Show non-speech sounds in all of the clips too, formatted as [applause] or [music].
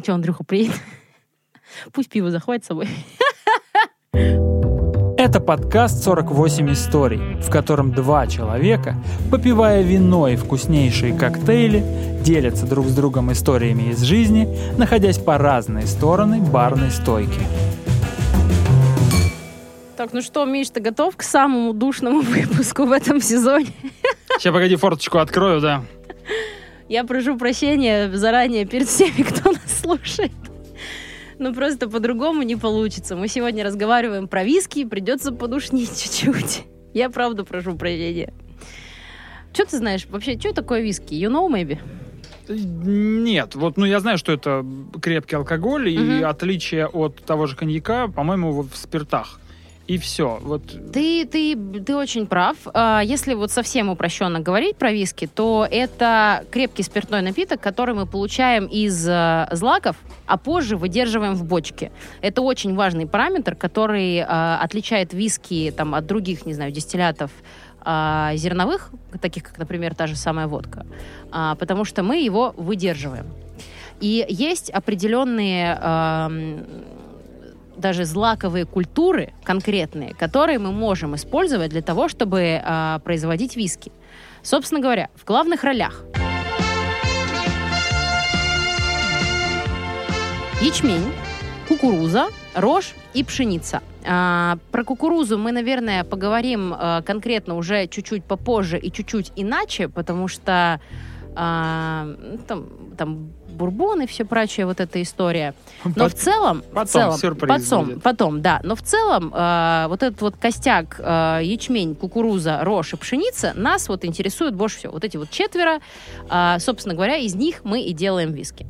А что, Андрюха приедет? Пусть пиво захватит с собой. Это подкаст «48 историй», в котором два человека, попивая вино и вкуснейшие коктейли, делятся друг с другом историями из жизни, находясь по разные стороны барной стойки. Так, ну что, Миш, ты готов к самому душному [laughs] выпуску в этом сезоне? Сейчас, погоди, форточку открою, да. Я прошу прощения заранее перед всеми, [laughs] кто нас слушает. Ну, просто по-другому не получится. Мы сегодня разговариваем про виски, придется подушнить чуть-чуть. Я правда прошу прощения. Что ты знаешь вообще, что такое виски? You know, maybe? Нет, вот, ну я знаю, что это крепкий алкоголь, и Мгм. отличие от того же коньяка, по-моему, в спиртах. И все. Вот Ты, ты, ты очень прав. А, Если вот совсем упрощенно говорить про виски, то это крепкий спиртной напиток, который мы получаем из э, злаков, а позже выдерживаем в бочке. Это очень важный параметр, который э, отличает виски там, от других, не знаю, дистиллятов а, зерновых, таких как, например, та же самая водка, А, потому что мы его выдерживаем. И есть определенные даже злаковые культуры конкретные, которые мы можем использовать для того, чтобы а, производить виски. Собственно говоря, в главных ролях ячмень, кукуруза, рожь и пшеница. А, про кукурузу мы, наверное, поговорим а, конкретно уже чуть-чуть попозже и чуть-чуть иначе, потому что а, ну, там, там бурбон и все прочее, вот эта история. Но Пот- в целом, потом в целом, сюрприз потом, будет. потом, да, но в целом э, вот этот вот костяк э, ячмень, кукуруза, рожь и пшеница нас вот интересует больше всего. Вот эти вот четверо, э, собственно говоря, из них мы и делаем виски.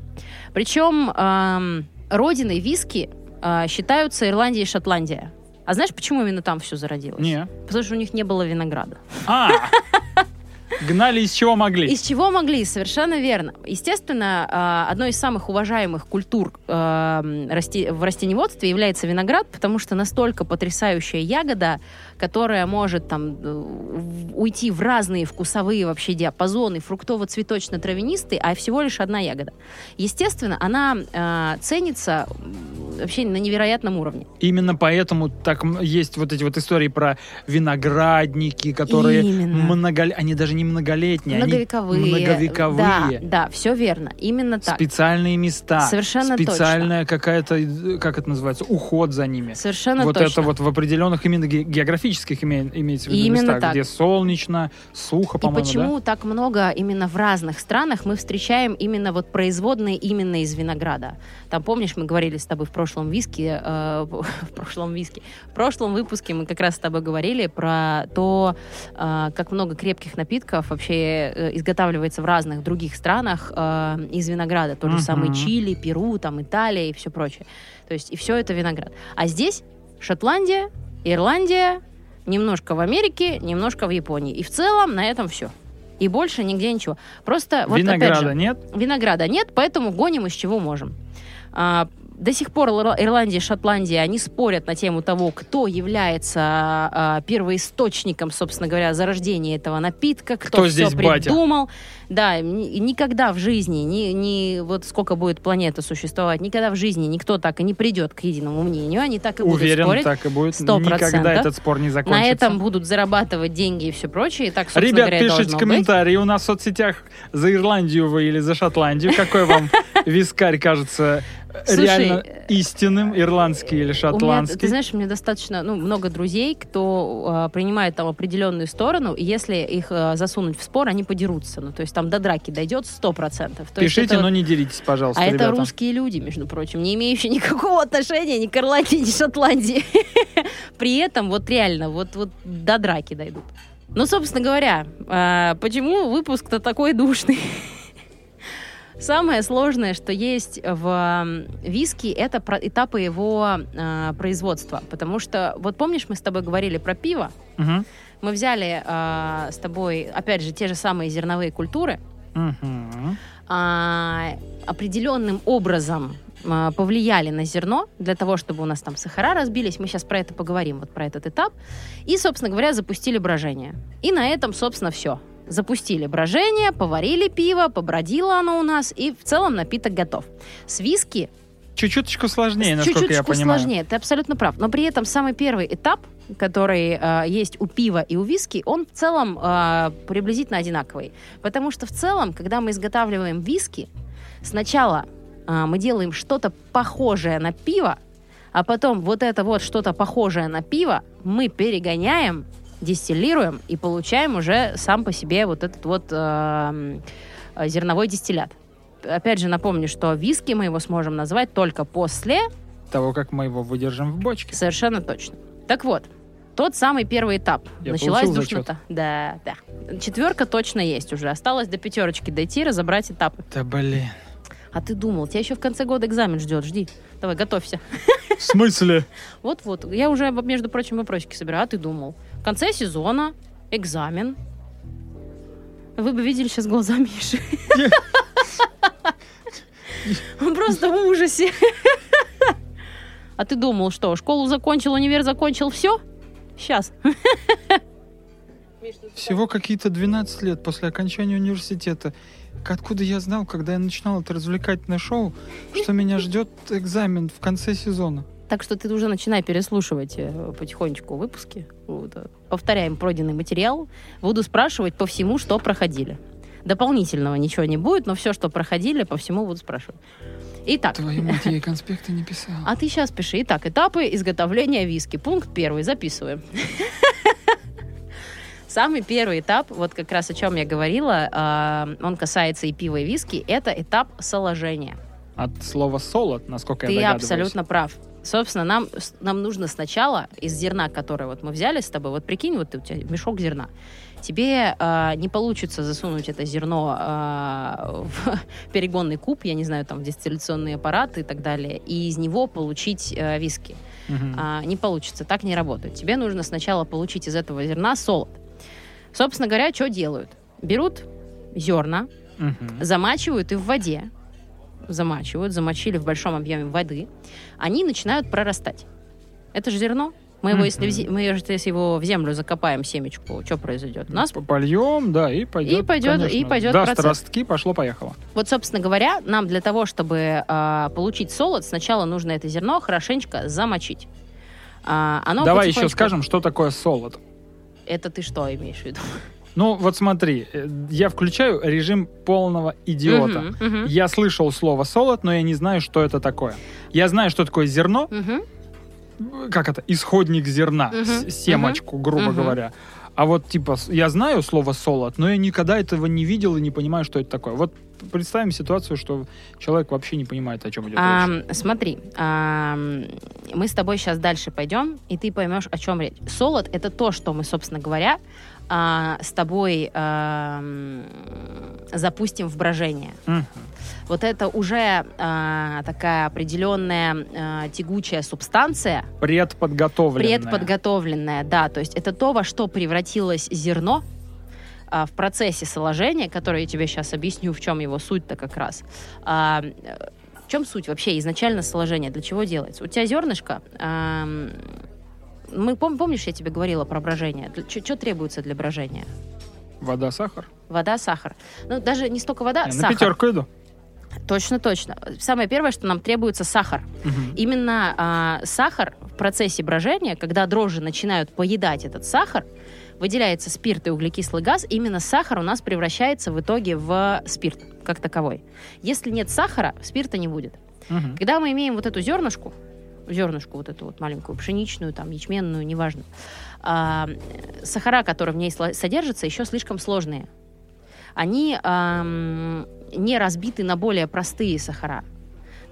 Причем эм, родиной виски э, считаются Ирландия и Шотландия. А знаешь, почему именно там все зародилось? не. Потому что у них не было винограда. А! [laughs] Гнали из чего могли. Из чего могли, совершенно верно. Естественно, а, одной из самых уважаемых культур а, в растениеводстве является виноград, потому что настолько потрясающая ягода, которая может там э, уйти в разные вкусовые вообще диапазоны, фруктово-цветочно-травянистый, а всего лишь одна ягода. Естественно, она а, ценится вообще на невероятном уровне. Именно поэтому так есть вот эти вот истории про виноградники, которые Именно. много... они даже не многолетние, Многовековые. они многовековые. Да, да, все верно. Именно так. Специальные места. Совершенно Специальная какая-то, э, как это называется, уход за ними. Совершенно вот точно. это вот в определенных именно ге- географических име- имеется в виду Именно местах, так. где солнечно, сухо, И по-моему, почему так много именно в разных странах мы встречаем именно вот производные именно из винограда? Там, помнишь, мы говорили с тобой в прошлом виске, э, [laughs] в прошлом виске, в прошлом выпуске мы как раз с тобой говорили про то, э, как много крепких напитков вообще э, изготавливается в разных других странах э, из винограда. Тот же Мгм. самый Чили, Перу, там Италия и все прочее. То есть и все это виноград. А здесь Шотландия, Ирландия, немножко в Америке, немножко в Японии. И в целом на этом все. И больше нигде ничего. Просто вот опять Винограда же, нет? винограда нет, поэтому гоним из чего можем. А, до сих пор Ир- Ирландия и Шотландия, они спорят на тему того, кто является а, первоисточником, собственно говоря, зарождения этого напитка, кто, Кто все здесь батя? придумал. Да, ни- никогда в жизни, ни, ни вот сколько будет планета существовать, никогда в жизни никто так и не придет к единому мнению. Они так и будут Уверен, спорить. так и будет. Сто Никогда процентов. этот спор не закончится. На этом будут зарабатывать деньги и все прочее. И так, Ребят, говоря, пишите должно быть. комментарии у нас в соцсетях за Ирландию вы или за Шотландию. Какой вам [laughs] вискарь кажется Слушай, реально э, истинным, ирландский или У меня, шотландский? ты знаешь, у меня достаточно ну, много друзей, кто э, принимает там определенную сторону, и если их э, засунуть в спор, они подерутся. Ну, то есть там до драки дойдет сто процентов. Пишите, но не деритесь, пожалуйста, А это ребята. русские люди, между прочим, не имеющие [laughs] никакого отношения ни к Ирландии, ни Шотландии. [laughs] При этом вот реально вот, вот до драки дойдут. Ну, собственно говоря, э, почему выпуск-то такой душный? [laughs] Самое сложное, что есть в виски, это про- этапы его э, производства. Потому что, вот помнишь, мы с тобой говорили про пиво? Мгм. Мы взяли э, с тобой, опять же, те же самые зерновые культуры, Мгм. а, определенным образом повлияли на зерно для того, чтобы у нас там сахара разбились. Мы сейчас про это поговорим, вот про этот этап. И, собственно говоря, запустили брожение. И на этом, собственно, все. Запустили брожение, поварили пиво, побродило оно у нас, и в целом напиток готов. С виски Чуть-чуточку сложнее, насколько чуть-чуть я понимаю. сложнее, ты абсолютно прав. Но при этом самый первый этап, который э, есть у пива и у виски, он в целом э, приблизительно одинаковый. Потому что в целом, когда мы изготавливаем виски, сначала э, мы делаем что-то похожее на пиво, а потом вот это вот что-то похожее на пиво мы перегоняем, дистиллируем и получаем уже сам по себе вот этот вот э, зерновой дистиллят. Опять же напомню, что виски мы его сможем назвать только после Того, как мы его выдержим в бочке. Совершенно точно. Так вот, тот самый первый этап. Я Началась душнота. Да, да. Четверка точно есть уже. Осталось до пятерочки дойти, разобрать этапы. Да блин. А ты думал, тебя еще в конце года экзамен ждет, жди. Давай, готовься. В смысле? [laughs] Вот-вот. Я уже, между прочим, вопросики собираю. А ты думал? В конце сезона экзамен. Вы бы видели сейчас глаза Миши. [laughs] Он просто в ужасе. А ты думал, что школу закончил, универ закончил, все? Сейчас. Всего какие-то 12 лет после окончания университета. Откуда я знал, когда я начинал это развлекательное шоу, что меня ждет экзамен в конце сезона? Так что ты уже начинай переслушивать э, потихонечку выпуски. Вот, э, Повторяем пройденный материал. Буду спрашивать по всему, что проходили. Дополнительного ничего не будет, но все, что проходили, по всему буду спрашивать. Итак, Твою мать, я и [laughs] конспекты не писал. а ты сейчас пиши. Итак, этапы изготовления виски. Пункт первый. Записываем. [laughs] Самый первый этап, вот как раз о чем я говорила, а, он касается и пива, и виски, это этап соложения. От слова солод, насколько Ты я догадываюсь. абсолютно прав. Собственно, нам, нам нужно сначала из зерна, которое вот мы взяли с тобой, вот прикинь, вот у тебя мешок зерна, тебе а, не получится засунуть это зерно а, в [laughs] перегонный куб, я не знаю, там, в дистилляционный аппарат и так далее, и из него получить а, виски. Мгм. А, не получится, так не работает. Тебе нужно сначала получить из этого зерна солод. Собственно говоря, что делают? Берут зерна, Мгм. замачивают и в воде, замачивают, замочили в большом объеме воды, они начинают прорастать. Это же зерно. Мы его, если, в мы если его в землю закопаем, семечку, что произойдет? У нас, Польем, да, и пойдет. И пойдет- конечно. и пойдет Даст процесс. ростки, пошло-поехало. вот, собственно говоря, нам для того, чтобы а, получить солод, сначала нужно это зерно хорошенечко замочить. А, оно Давай еще потихонечку- скажем, что такое солод. Это ты что имеешь в виду? Ну, вот смотри, э, я включаю режим полного идиота. Мгм, мгм, Я слышал слово солод, но я не знаю, что это такое. Я знаю, что такое зерно, мгм. как это, исходник зерна, Мгм, с- семечку, грубо мгм. говоря. А вот, типа, я знаю слово солод, но я никогда этого не видел и не понимаю, что это такое. Вот представим ситуацию, что человек вообще не понимает, о чем идет речь. Ам, смотри, ам, мы с тобой сейчас дальше пойдем, и ты поймешь, о чем речь. Солод это то, что мы, собственно говоря, а, с тобой ам, запустим в брожение. Мгм. Вот это уже а, такая определенная а, тягучая субстанция, Предподготовленное. предподготовленная, да, то есть это то, во что превратилось зерно а, в процессе соложения, которое я тебе сейчас объясню, в чем его суть-то как раз. А, э, в чем суть вообще изначально соложения? Для чего делается? У тебя зернышко, ам, мы пом- помнишь, я тебе говорила про брожение? Что требуется для брожения? Вода, сахар. Вода, сахар. Ну, даже не столько вода, Я на сахар. пятерку иду. Точно, точно. Самое первое, что нам требуется сахар. Мгм. Именно а, сахар в процессе брожения, когда дрожжи начинают поедать этот сахар, выделяется спирт и углекислый газ, именно сахар у нас превращается в итоге в спирт как таковой. Если нет сахара, спирта не будет. Мгм. Когда мы имеем вот эту зернышку, зернышку вот эту вот маленькую, пшеничную, там, ячменную, неважно, а, сахара, которые в ней содержатся, еще слишком сложные. Они ам, не разбиты на более простые сахара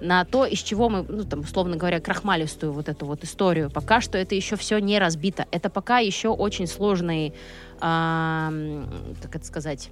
на то, из чего мы, ну, там, условно говоря, крахмалистую вот эту вот историю. Пока что это еще все не разбито. Это пока еще очень сложные, ам, как это сказать,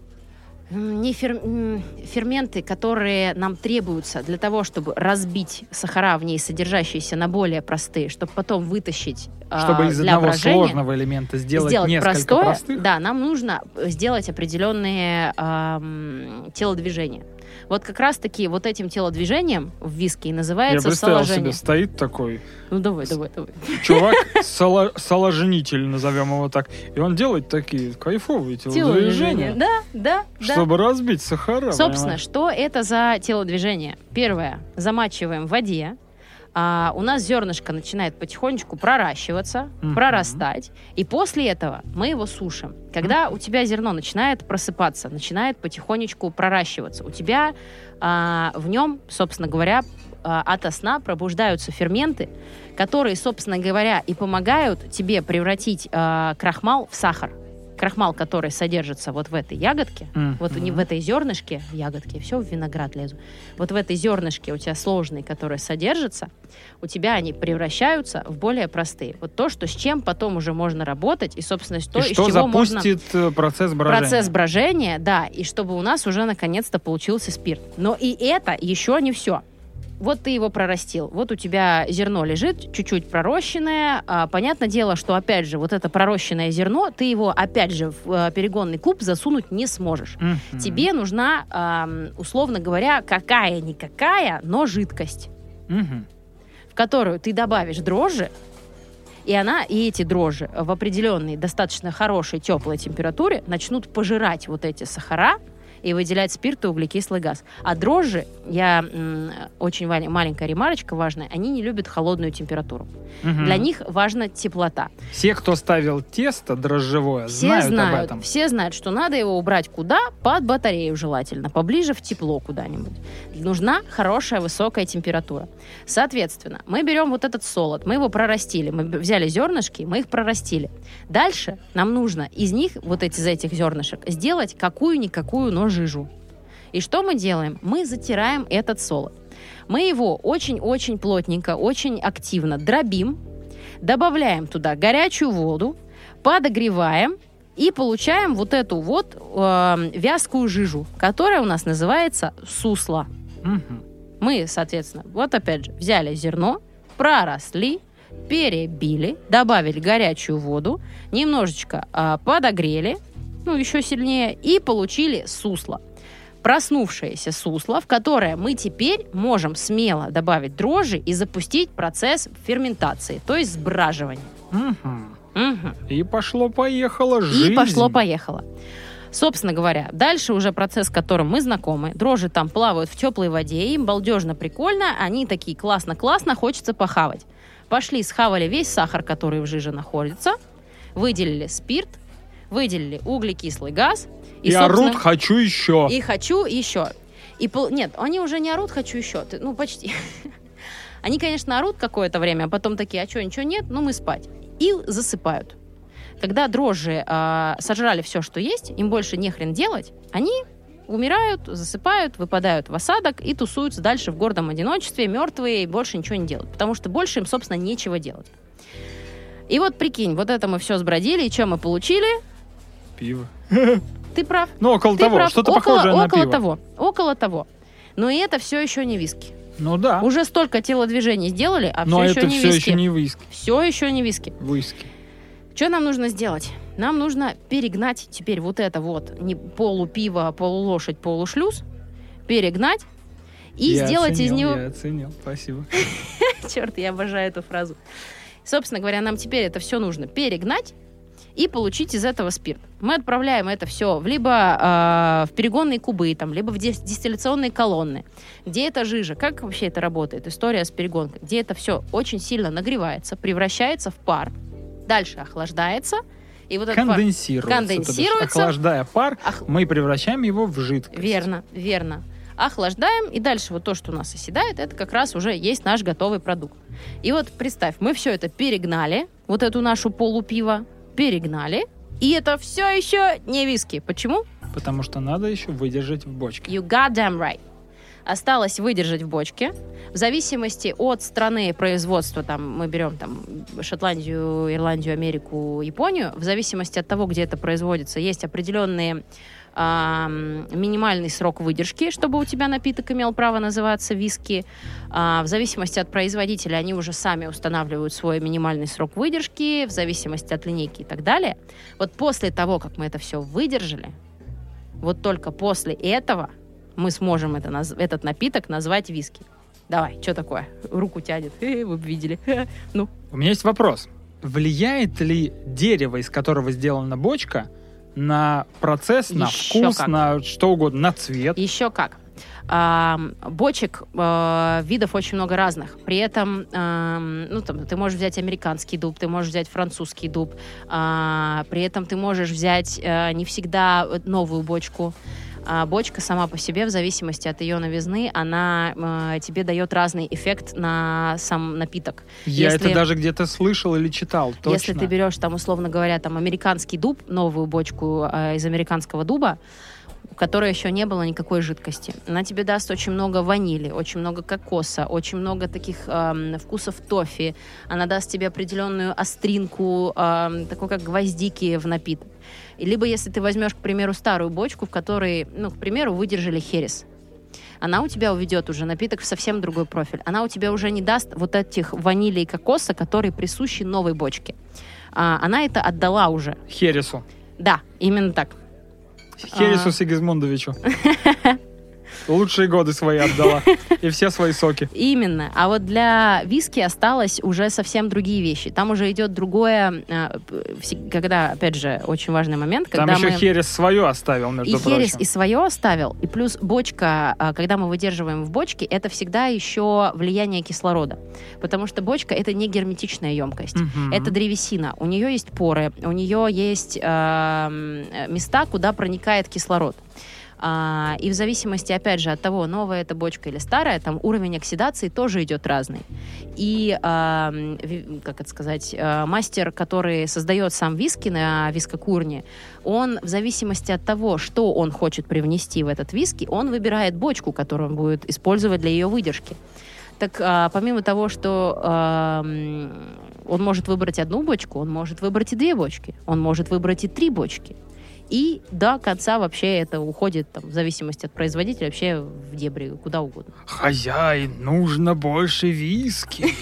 не фер- ферменты, которые нам требуются для того, чтобы разбить сахара в ней содержащиеся на более простые, чтобы потом вытащить а, Чтобы из для одного брожения сложного элемента сделать, несколько простое, простых. да, нам нужно сделать определенные ам, телодвижения. Вот как раз-таки вот этим телодвижением в виске и Я называется представил соложение. себе, стоит такой Ну давай, давай, давай. чувак, [laughs] соло- соложенитель, назовем его так, и он делает такие кайфовые телодвижения, Да, да, да. чтобы разбить сахара. Собственно, что это за телодвижение? Первое, замачиваем в воде. А, у нас зернышко начинает потихонечку проращиваться, Мгм. прорастать, и после этого мы его сушим. Когда у тебя зерно начинает просыпаться, начинает потихонечку проращиваться, у тебя а, в нем, собственно говоря, а, ото сна пробуждаются ферменты, которые, собственно говоря, и помогают тебе превратить а, крахмал в сахар. Крахмал, который содержится вот в этой ягодке, Мгм. вот не в этой зернышке, ягодки, все в виноград лезу. Вот в этой зернышке у тебя сложные, которые содержатся, у тебя они превращаются в более простые. Вот то, что с чем потом уже можно работать, и, собственно, то, И из что чего можно... запустит э, процесс брожения? Процесс брожения, да, и чтобы у нас уже наконец-то получился спирт. Но и это еще не все. Вот ты его прорастил, вот у тебя зерно лежит, чуть-чуть пророщенное. А, понятное дело, что, опять же, вот это пророщенное зерно, ты его, опять же, в э, перегонный куб засунуть не сможешь. Мгм. Тебе нужна, ам, условно говоря, какая-никакая, но жидкость, Мгм. в которую ты добавишь дрожжи, и она, и эти дрожжи в определенной, достаточно хорошей, теплой температуре начнут пожирать вот эти сахара и выделять спирт и углекислый газ. А дрожжи, я очень маленькая ремарочка важная, они не любят холодную температуру. Мгм. Для них важна теплота. Все, кто ставил тесто дрожжевое, Все знают, знают, об этом. все знают, что надо его убрать куда? Под батарею желательно, поближе в тепло куда-нибудь. Нужна хорошая высокая температура. Соответственно, мы берем вот этот солод, мы его прорастили, мы взяли зернышки, мы их прорастили. Дальше нам нужно из них, вот эти, из этих зернышек, сделать какую-никакую, но жижу. И что мы делаем? Мы затираем этот солод. Мы его очень-очень плотненько, очень активно дробим, добавляем туда горячую воду, подогреваем и получаем вот эту вот э, вязкую жижу, которая у нас называется сусло. Мы, соответственно, вот опять же, взяли зерно, проросли, перебили, добавили горячую воду, немножечко а, подогрели, ну, еще сильнее, и получили сусло. Проснувшееся сусло, в которое мы теперь можем смело добавить дрожжи и запустить процесс ферментации, то есть сбраживания. Мгм. Мгм. И пошло-поехало жизнь. И пошло-поехало. Собственно говоря, дальше уже процесс, с которым мы знакомы. Дрожжи там плавают в теплой воде, им балдежно прикольно, они такие классно-классно, хочется похавать. Пошли, схавали весь сахар, который в жиже находится, выделили спирт, выделили углекислый газ. И, собственно, орут «хочу еще». И хочу еще. И Нет, они уже не орут «хочу еще». Ты- Ну, почти. [laughs] Они, конечно, орут какое-то время, а потом такие, а что, ничего нет? Ну, мы спать. И засыпают. Когда дрожжи а, сожрали все, что есть, им больше не хрен делать, они умирают, засыпают, выпадают в осадок и тусуются дальше в гордом одиночестве, мертвые, и больше ничего не делают. Потому что больше им, собственно, нечего делать. И вот прикинь, вот это мы все сбродили, и что мы получили? Пиво. [laughs] Ты прав. Ну, около Ты того, что-то около, похожее на около того. Около того. Но и это все еще не виски. Ну да. Уже столько телодвижений сделали, а Но все это еще не все виски. еще не виски. Все еще не виски. Виски. Что нам нужно сделать? Нам нужно перегнать теперь вот это вот не полупиво, полулошадь, полушлюз, перегнать и Я сделать из оценил, него... Я оценил, спасибо. [laughs] Черт, я обожаю эту фразу. Собственно говоря, нам теперь это все нужно перегнать и получить из этого спирт. Мы отправляем это все в либо э, в перегонные кубы, там, либо в дис- дистилляционные колонны. Где эта жижа? Как вообще это работает? История с перегонкой. Где это все очень сильно нагревается, превращается в пар, дальше охлаждается, и вот этот пар... Конденсируется. Конденсируется. Охлаждая пар, Ох- мы превращаем его в жидкость. Верно, верно. Охлаждаем, и дальше вот то, что у нас оседает, это как раз уже есть наш готовый продукт. И вот представь, мы все это перегнали, вот эту нашу полупиво, перегнали, и это все еще не виски. Почему? Потому что надо еще выдержать в бочке. You goddamn right. Осталось выдержать в бочке. В зависимости от страны производства, там мы берем там Шотландию, Ирландию, Америку, Японию, в зависимости от того, где это производится, есть определенные минимальный срок выдержки, чтобы у тебя напиток имел право называться виски. А, в зависимости от производителя они уже сами устанавливают свой минимальный срок выдержки, в зависимости от линейки и так далее. Вот после того, как мы это все выдержали, вот только после этого мы сможем это, наз- этот напиток назвать виски. Давай, что такое? Руку тянет. Э, вы бы видели. [laughs] Ну, У меня есть вопрос. Влияет ли дерево, из которого сделана бочка, на процесс, на Еще вкус, как. на что угодно, на цвет? еще как. Ам, бочек э, видов очень много разных. При этом, ам, ну, там, ты можешь взять американский дуб, ты можешь взять французский дуб. а, при этом ты можешь взять э, не всегда новую бочку. А бочка сама по себе, в зависимости от ее новизны, она э, тебе дает разный эффект на сам напиток. Я Если- это даже где-то слышал или читал. Точно. Если ты берешь там, условно говоря, там американский дуб, новую бочку э, из американского дуба, в которой еще не было никакой жидкости. Она тебе даст очень много ванили, очень много кокоса, очень много таких эм, вкусов тофи. Она даст тебе определенную остринку, эм, такой как гвоздики в напиток. Либо если ты возьмешь, к примеру, старую бочку, в которой, ну, к примеру, выдержали херес, она у тебя уведет уже напиток в совсем другой профиль. Она у тебя уже не даст вот этих ванили и кокоса, которые присущи новой бочке. А, она это отдала уже. Хересу. Да, именно так. Хересу А. Сигизмундовичу. [laughs] Лучшие годы свои отдала. [laughs] И все свои соки. Именно. А вот для виски осталось уже совсем другие вещи. Там уже идет другое, вси- когда, опять же, очень важный момент, Там когда еще мы... Херес свое оставил, И между херес прочим. и свое оставил, и плюс бочка, а, когда мы выдерживаем в бочке, это всегда еще влияние кислорода. Потому что бочка это не герметичная емкость. Мгм. Это древесина. У нее есть поры, у нее есть э, места, куда проникает кислород. А, и в зависимости, опять же, от того, новая это бочка или старая, там уровень оксидации тоже идет разный. И, ви- как это сказать, э, мастер, который создает сам виски на вискокурне, он в зависимости от того, что он хочет привнести в этот виски, он выбирает бочку, которую он будет использовать для ее выдержки. Так а, помимо того, что ам, он может выбрать одну бочку, он может выбрать и две бочки, он может выбрать и три бочки. И до конца вообще это уходит, там, в зависимости от производителя, вообще в дебри, куда угодно. Хозяин, нужно больше виски. [laughs]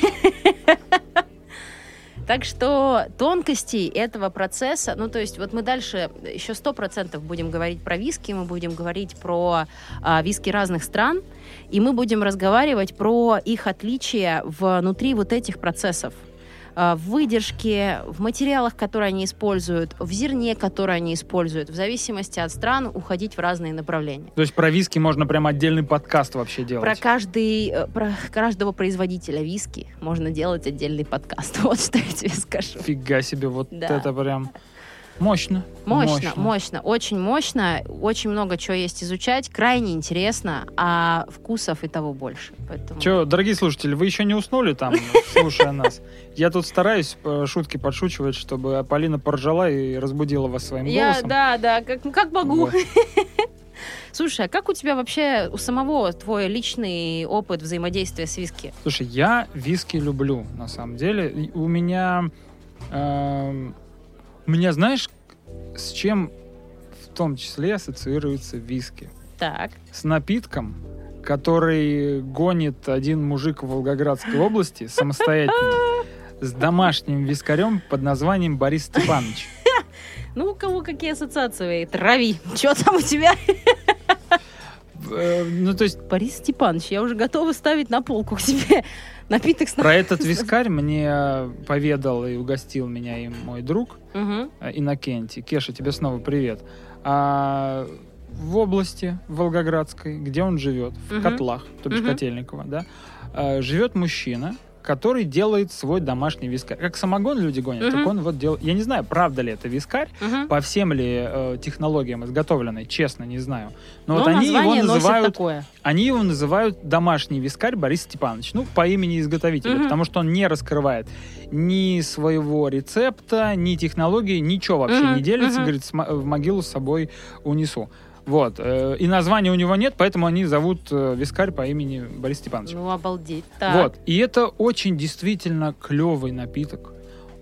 Так что тонкостей этого процесса, ну то есть вот мы дальше еще сто процентов будем говорить про виски, мы будем говорить про а, виски разных стран, и мы будем разговаривать про их отличия внутри вот этих процессов. А, В выдержке, в материалах, которые они используют, в зерне, которое они используют, в зависимости от стран уходить в разные направления. То есть про виски можно прям отдельный подкаст вообще делать. Про каждый, э, про каждого производителя виски можно делать отдельный подкаст. [laughs] Вот что я тебе скажу. Фига себе, вот Да. это прям мощно. Мощно, мощно, очень мощно. Очень много чего есть изучать. Крайне интересно, а вкусов и того больше. Поэтому... Че, дорогие слушатели, вы еще не уснули там, [laughs] слушая нас? Я тут стараюсь э, шутки подшучивать, чтобы Полина поржала и разбудила вас своим Я, голосом. да, да, как, как могу. [laughs] Слушай, а как у тебя вообще, у самого твой личный опыт взаимодействия с виски? Слушай, я виски люблю, на самом деле. У меня... у меня, знаешь, с чем в том числе ассоциируется виски? Так. С напитком, который гонит один мужик в Волгоградской области самостоятельно с домашним вискарем под названием Борис Степанович. [laughs] Ну, у кого какие ассоциации? Трави. Что там у тебя? Э, Ну, то есть Борис Степанович, я уже готова ставить на полку к себе напиток с про этот вискарь мне поведал и угостил меня и мой друг Э, Иннокентий. Кеша, тебе снова привет. А в области Волгоградской, где он живет, в Мгм. Котлах, то бишь Мгм. Котельниково, да, э, живет мужчина, который делает свой домашний вискарь. Как самогон люди гонят, Мгм. так он вот делает... Я не знаю, правда ли это вискарь, Мгм. по всем ли э, технологиям изготовленный, честно, не знаю. Но, вот Но они его название носит называют такое. они его называют домашний вискарь Борис Степанович. Ну, по имени изготовителя, Мгм. потому что он не раскрывает ни своего рецепта, ни технологии, ничего вообще Мгм, не делится. мгм. Говорит, «С мо- в могилу с собой унесу. Вот. э, И названия у него нет, поэтому они зовут э, вискарь по имени Борис Степанович. Ну, обалдеть. Так. Вот. И это очень действительно клевый напиток.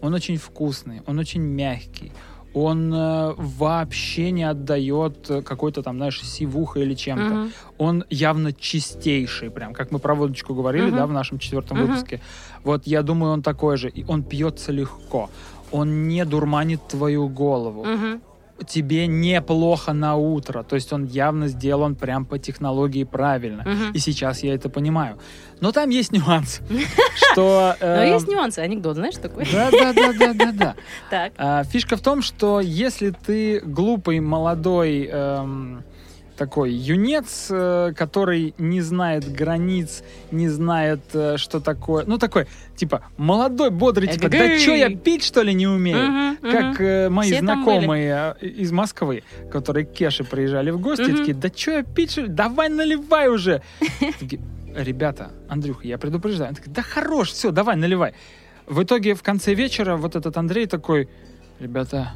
Он очень вкусный, он очень мягкий. Он э, вообще не отдает какой-то там, знаешь, сивуха или чем-то Мгм. он явно чистейший, прям, как мы про водочку говорили, Мгм. да, в нашем четвертом Мгм. выпуске. Вот я думаю, он такой же. И он пьется легко. Он не дурманит твою голову. Мгм. Тебе неплохо на утро. То есть он явно сделан прям по технологии правильно. Мгм. И сейчас я это понимаю. Но там есть нюанс, [laughs] что... [laughs] Но э, есть нюансы. Анекдот, знаешь, такой? Да, да, да, да, да, да. [laughs] Так. А, Фишка в том, что если ты глупый, молодой, эм, такой юнец, э, который не знает границ, не знает, э, что такое, ну такой, типа, молодой, бодрый, типа, да что я пить, что ли, не умею? Мгм, Как э, мои Все знакомые из Москвы, которые к Кеше приезжали в гости, Мгм. такие, да что я пить, что ли? давай наливай уже. [laughs] Ребята, Андрюха, я предупреждаю. Они такие, да хорош, все, давай, наливай. В итоге в конце вечера вот этот Андрей такой, ребята,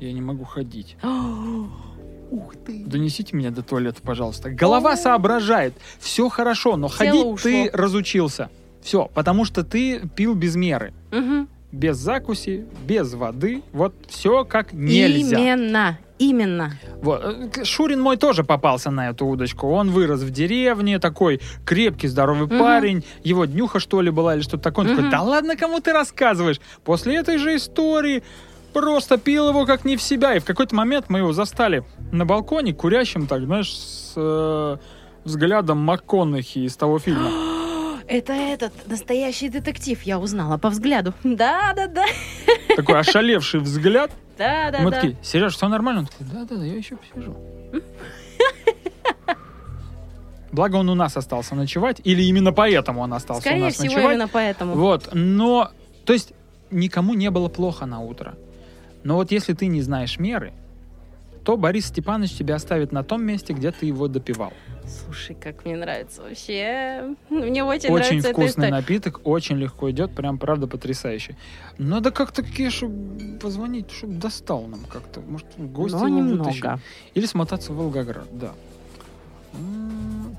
я не могу ходить. [gasps] [gasps] [gasps] Ух ты. Донесите меня до туалета, пожалуйста. Голова соображает, все хорошо, но Тело ходить ушло. ты разучился. Все, потому что ты пил без меры. Мгм. Без закуси, без воды. Вот все как нельзя. Именно. Именно. Вот. э, Шурин мой тоже попался на эту удочку. Он вырос в деревне, такой крепкий, здоровый Мгм. парень. Его днюха, что ли, была или что-то такое. Он такой, Мгм. да ладно, кому ты рассказываешь? После этой же истории просто пил его как не в себя. И в какой-то момент мы его застали на балконе, курящим, так, знаешь, с э, взглядом МакКонахи из того фильма. [gasps] Это этот настоящий детектив, я узнала по взгляду. Да, да, да. Такой ошалевший взгляд. [laughs] Да, да, мы да. такие, Сереж, все нормально? Он такой, да-да-да, я еще посижу. [laughs] Благо он у нас остался ночевать, или именно поэтому он остался у Скорее нас всего, ночевать. именно поэтому. Вот, но, то есть, никому не было плохо на утро. Но вот если ты не знаешь меры, то Борис Степанович тебя оставит на том месте, где ты его допивал. Слушай, как мне нравится вообще. Мне очень, Очень нравится эта вкусный история. напиток, очень легко идет, прям правда потрясающий. Надо как-то Кешу позвонить, чтобы достал нам как-то. Может, в гости Но его немного. вытащить. Или смотаться в Волгоград, да.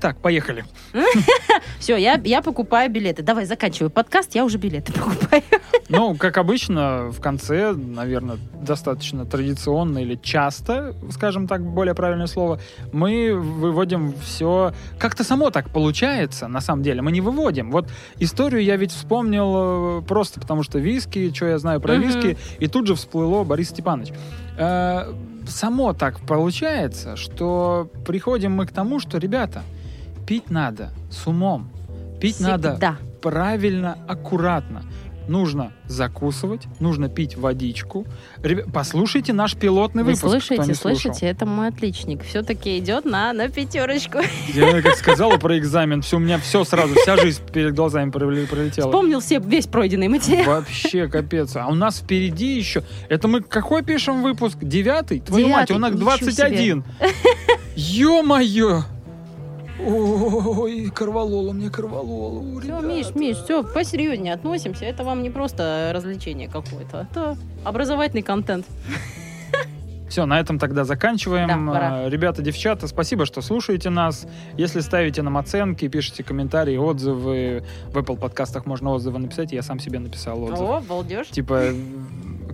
Так, поехали. [laughs] Все, я, я покупаю билеты. Давай, заканчивай подкаст, я уже билеты [laughs] покупаю. Ну, как обычно, в конце, наверное, достаточно традиционно или часто, скажем так, более правильное слово, мы выводим все... Как-то само так получается, на самом деле. Мы не выводим. Вот историю я ведь вспомнил э, просто потому, что виски, что я знаю про Мгм. виски, и тут же всплыло Борис Степанович. Э, Само так получается, что приходим мы к тому, что, ребята, пить надо с умом. Пить надо Да. правильно, аккуратно. Нужно закусывать, нужно пить водичку. Ребя- послушайте наш пилотный Вы выпуск. слышите, слышите, это мой отличник. Все-таки идет на, на пятерочку. Я как сказала про экзамен, все, у меня все сразу, вся жизнь перед глазами проле- пролетела. Вспомнил все, весь пройденный материал. Вообще капец. А у нас впереди еще... Это мы какой пишем выпуск? Девятый? Твою мать, у нас Девятый, ничего 21. Ё-моё! Ой, корвалола мне, корвалола. Все, ребята. Миш, Миш, все, посерьезнее относимся. Это вам не просто развлечение какое-то, это образовательный контент. Все, на этом тогда заканчиваем. Да, пора. А, Ребята, девчата, спасибо, что слушаете нас. Если ставите нам оценки, пишите комментарии, отзывы. В Apple подкастах можно отзывы написать. Я сам себе написал отзыв. О, балдеж. Типа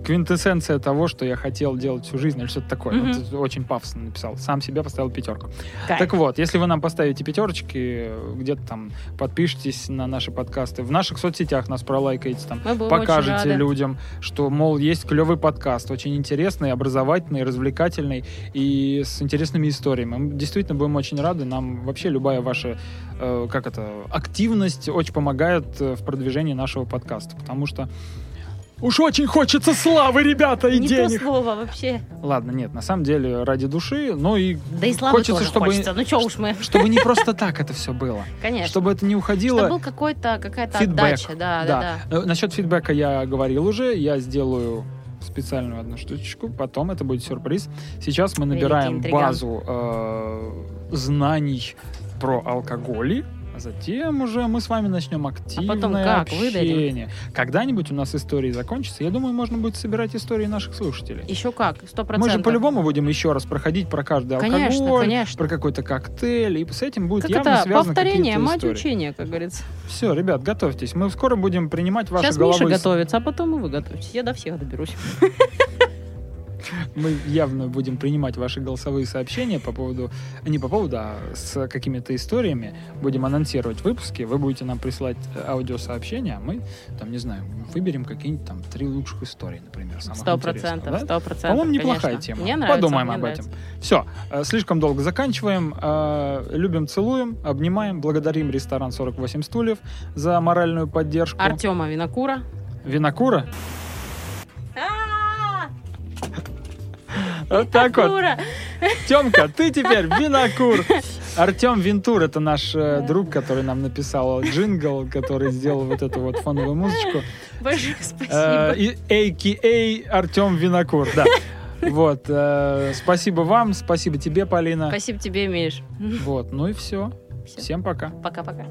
квинтэссенция того, что я хотел делать всю жизнь или что-то такое. Мгм. Вот очень пафосно написал. Сам себе поставил пятерку. Кайф. Так вот, если вы нам поставите пятерочки, где-то там подпишитесь на наши подкасты, в наших соцсетях нас пролайкаете там, покажете людям, что, мол, есть клевый подкаст, очень интересный, образовательный, развлекательный и с интересными историями. Мы действительно будем очень рады. Нам вообще любая ваша, э, как это, активность очень помогает э, в продвижении нашего подкаста, потому что уж очень хочется славы, ребята, и Не то денег. слово вообще. Ладно, нет, на самом деле ради души, ну и Да и славы хочется, тоже чтобы, хочется. Ну что уж мы, чтобы не просто так это все было, [laughs] конечно. чтобы это не уходило. Чтобы был какой-то, какая-то Фидбэк, отдача. Да, да, да. Э, Насчет фидбэка я говорил уже. Я сделаю специальную одну штучку. Потом это будет сюрприз. Сейчас мы набираем базу э, знаний про алкоголи. А затем уже мы с вами начнем активное А потом как? Выдадим? общение. Когда-нибудь у нас истории закончатся. Я думаю, можно будет собирать истории наших слушателей. Еще как, сто Мы процентов. же по-любому будем еще раз проходить про каждый алкоголь, Конечно, конечно. про какой-то коктейль, и с этим будет Как явно это, связано повторение, мать истории. учения, как говорится. Все, ребят, готовьтесь. Мы скоро будем принимать ваши Сейчас головы. Миша с- готовится, а потом и вы готовитесь. Я до всех доберусь. [laughs] Мы явно будем принимать ваши голосовые сообщения по поводу, не по поводу, а с какими-то историями. Будем анонсировать выпуски. Вы будете нам присылать э, аудиосообщения, а мы, там, не знаю, выберем какие-нибудь там три лучших истории, например. Сто процентов, сто процентов. По-моему, неплохая конечно. тема. Мне нравится. Подумаем мне об нравится. этом. Все, слишком долго заканчиваем. Э, Любим, целуем, обнимаем, благодарим ресторан 48 стульев за моральную поддержку. Артема Винокура. Винокура. Вот так вот. Темка, ты теперь винокур. Артем Винтур, это наш э, друг, который нам написал джингл, который сделал вот эту вот фоновую музычку. Большое Э, спасибо. А.К.А. Артем Винокур, да. Вот, э, спасибо вам, спасибо тебе, Полина. Спасибо тебе, Миш. Вот, ну и все. Всё. Всем пока. Пока-пока.